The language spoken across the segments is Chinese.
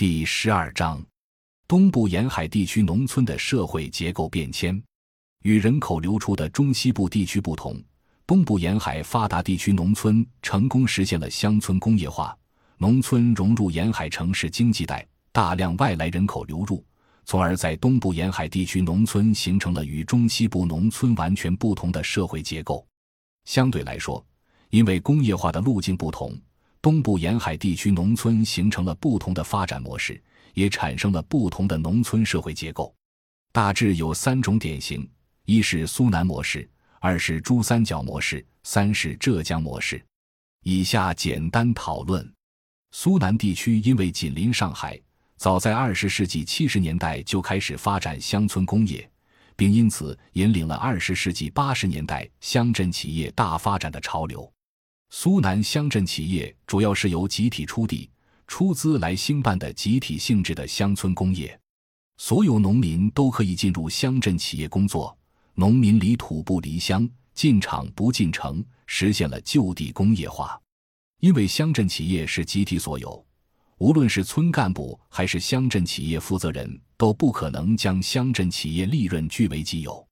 第十二章：东部沿海地区农村的社会结构变迁。与人口流出的中西部地区不同，东部沿海发达地区农村成功实现了乡村工业化，农村融入沿海城市经济带，大量外来人口流入，从而在东部沿海地区农村形成了与中西部农村完全不同的社会结构。相对来说，因为工业化的路径不同，东部沿海地区农村形成了不同的发展模式，也产生了不同的农村社会结构。大致有三种典型。一是苏南模式，二是珠三角模式，三是浙江模式。以下简单讨论：苏南地区因为紧邻上海，早在二十世纪七十年代就开始发展乡村工业，并因此引领了二十世纪八十年代乡镇企业大发展的潮流。苏南乡镇企业主要是由集体出地、出资来兴办的集体性质的乡村工业，所有农民都可以进入乡镇企业工作。农民离土不离乡，进厂不进城，实现了就地工业化。因为乡镇企业是集体所有，无论是村干部还是乡镇企业负责人，都不可能将乡镇企业利润据为己有。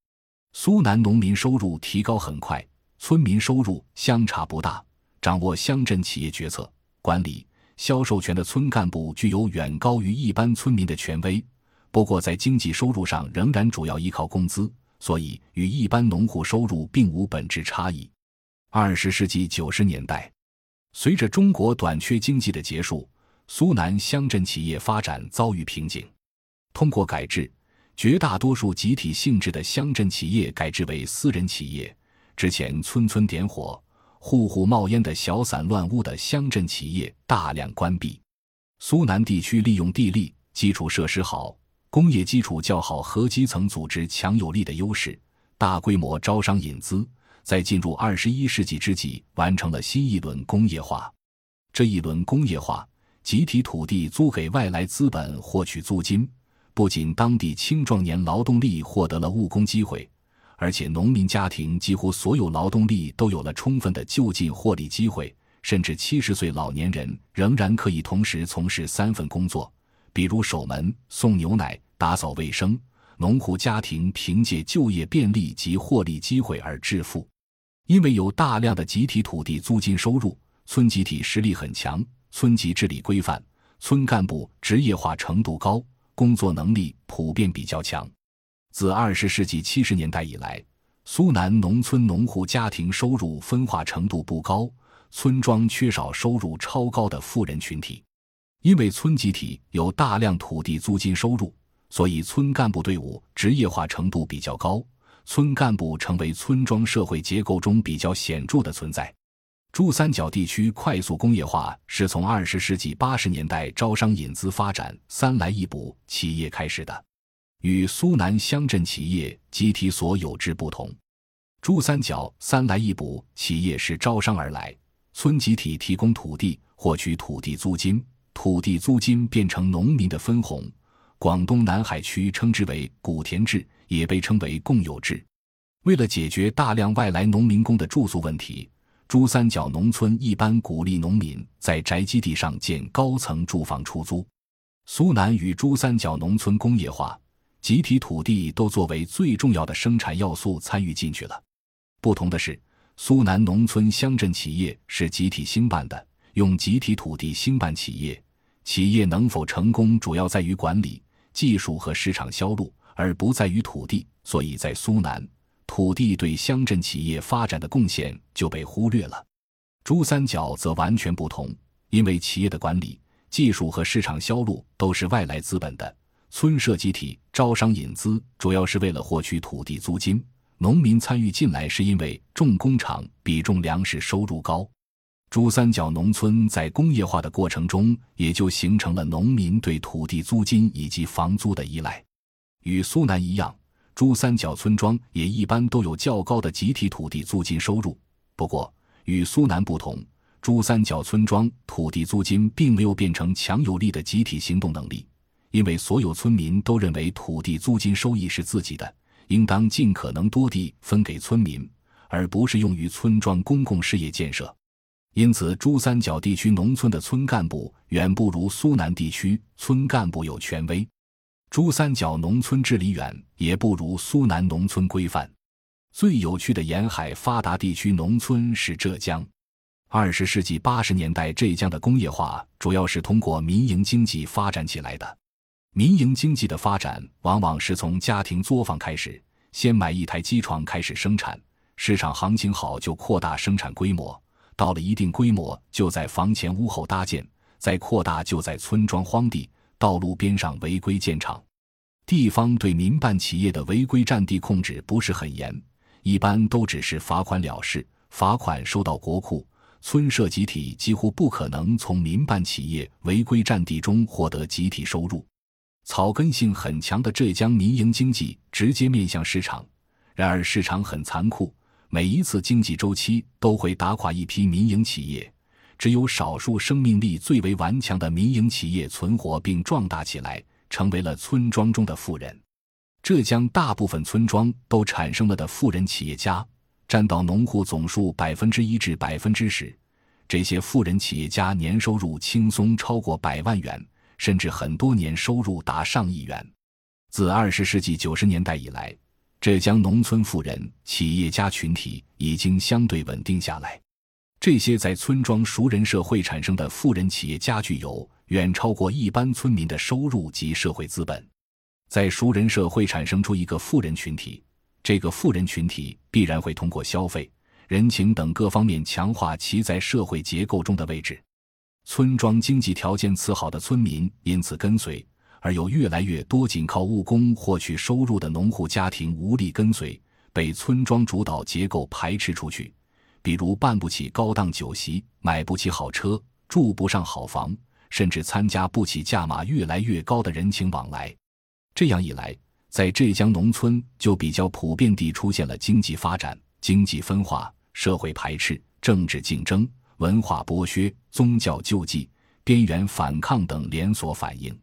苏南农民收入提高很快，村民收入相差不大。掌握乡镇企业决策、管理、销售权的村干部具有远高于一般村民的权威。不过，在经济收入上仍然主要依靠工资。所以，与一般农户收入并无本质差异。二十世纪九十年代，随着中国短缺经济的结束，苏南乡镇企业发展遭遇瓶颈。通过改制，绝大多数集体性质的乡镇企业改制为私人企业。之前村村点火、户户冒烟的小散乱屋的乡镇企业大量关闭。苏南地区利用地利，基础设施好。工业基础较好和基层组织强有力的优势，大规模招商引资，在进入二十一世纪之际，完成了新一轮工业化。这一轮工业化，集体土地租给外来资本获取租金，不仅当地青壮年劳动力获得了务工机会，而且农民家庭几乎所有劳动力都有了充分的就近获利机会，甚至七十岁老年人仍然可以同时从事三份工作。比如守门、送牛奶、打扫卫生，农户家庭凭借就业便利及获利机会而致富。因为有大量的集体土地租金收入，村集体实力很强，村级治理规范，村干部职业化程度高，工作能力普遍比较强。自二十世纪七十年代以来，苏南农村农户家庭收入分化程度不高，村庄缺少收入超高的富人群体。因为村集体有大量土地租金收入，所以村干部队伍职业化程度比较高，村干部成为村庄社会结构中比较显著的存在。珠三角地区快速工业化是从二十世纪八十年代招商引资发展三来一补企业开始的，与苏南乡镇企业集体所有制不同。珠三角三来一补企业是招商而来，村集体提供土地，获取土地租金。土地租金变成农民的分红，广东南海区称之为古田制，也被称为共有制。为了解决大量外来农民工的住宿问题，珠三角农村一般鼓励农民在宅基地上建高层住房出租。苏南与珠三角农村工业化，集体土地都作为最重要的生产要素参与进去了。不同的是，苏南农村乡镇企业是集体兴办的，用集体土地兴办企业。企业能否成功，主要在于管理、技术和市场销路，而不在于土地。所以在苏南，土地对乡镇企业发展的贡献就被忽略了。珠三角则完全不同，因为企业的管理、技术和市场销路都是外来资本的，村社集体招商引资主要是为了获取土地租金，农民参与进来是因为重工厂比重粮食收入高。珠三角农村在工业化的过程中，也就形成了农民对土地租金以及房租的依赖。与苏南一样，珠三角村庄也一般都有较高的集体土地租金收入。不过，与苏南不同，珠三角村庄土地租金并没有变成强有力的集体行动能力，因为所有村民都认为土地租金收益是自己的，应当尽可能多地分给村民，而不是用于村庄公共事业建设。因此，珠三角地区农村的村干部远不如苏南地区村干部有权威，珠三角农村治理远也不如苏南农村规范。最有趣的沿海发达地区农村是浙江。二十世纪八十年代，浙江的工业化主要是通过民营经济发展起来的。民营经济的发展往往是从家庭作坊开始，先买一台机床开始生产，市场行情好就扩大生产规模。到了一定规模，就在房前屋后搭建；再扩大，就在村庄荒地、道路边上违规建厂。地方对民办企业的违规占地控制不是很严，一般都只是罚款了事，罚款收到国库，村社集体几乎不可能从民办企业违规占地中获得集体收入。草根性很强的浙江民营经济直接面向市场，然而市场很残酷。每一次经济周期都会打垮一批民营企业，只有少数生命力最为顽强的民营企业存活并壮大起来，成为了村庄中的富人。浙江大部分村庄都产生了的富人企业家，占到农户总数百分之一至百分之十。这些富人企业家年收入轻松超过百万元，甚至很多年收入达上亿元。自二十世纪九十年代以来。浙江农村富人企业家群体已经相对稳定下来，这些在村庄熟人社会产生的富人企业家具有远超过一般村民的收入及社会资本。在熟人社会产生出一个富人群体，这个富人群体必然会通过消费、人情等各方面强化其在社会结构中的位置。村庄经济条件次好的村民因此跟随。而有越来越多仅靠务工获取收入的农户家庭无力跟随，被村庄主导结构排斥出去。比如办不起高档酒席，买不起好车，住不上好房，甚至参加不起价码越来越高的人情往来。这样一来，在浙江农村就比较普遍地出现了经济发展、经济分化、社会排斥、政治竞争、文化剥削、宗教救济、边缘反抗等连锁反应。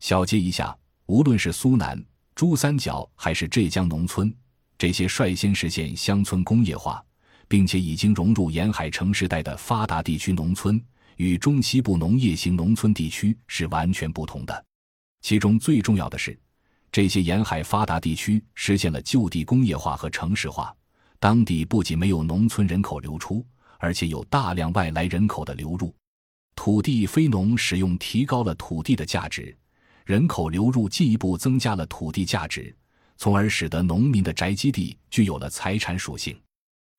小结一下，无论是苏南、珠三角还是浙江农村，这些率先实现乡村工业化，并且已经融入沿海城市带的发达地区农村，与中西部农业型农村地区是完全不同的。其中最重要的是，这些沿海发达地区实现了就地工业化和城市化，当地不仅没有农村人口流出，而且有大量外来人口的流入，土地非农使用提高了土地的价值。人口流入进一步增加了土地价值，从而使得农民的宅基地具有了财产属性。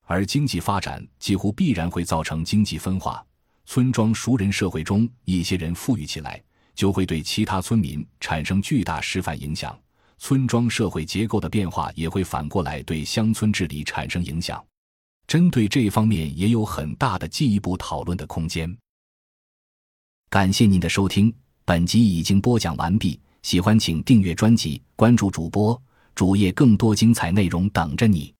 而经济发展几乎必然会造成经济分化，村庄熟人社会中一些人富裕起来，就会对其他村民产生巨大示范影响。村庄社会结构的变化也会反过来对乡村治理产生影响。针对这方面，也有很大的进一步讨论的空间。感谢您的收听。本集已经播讲完毕，喜欢请订阅专辑，关注主播主页，更多精彩内容等着你。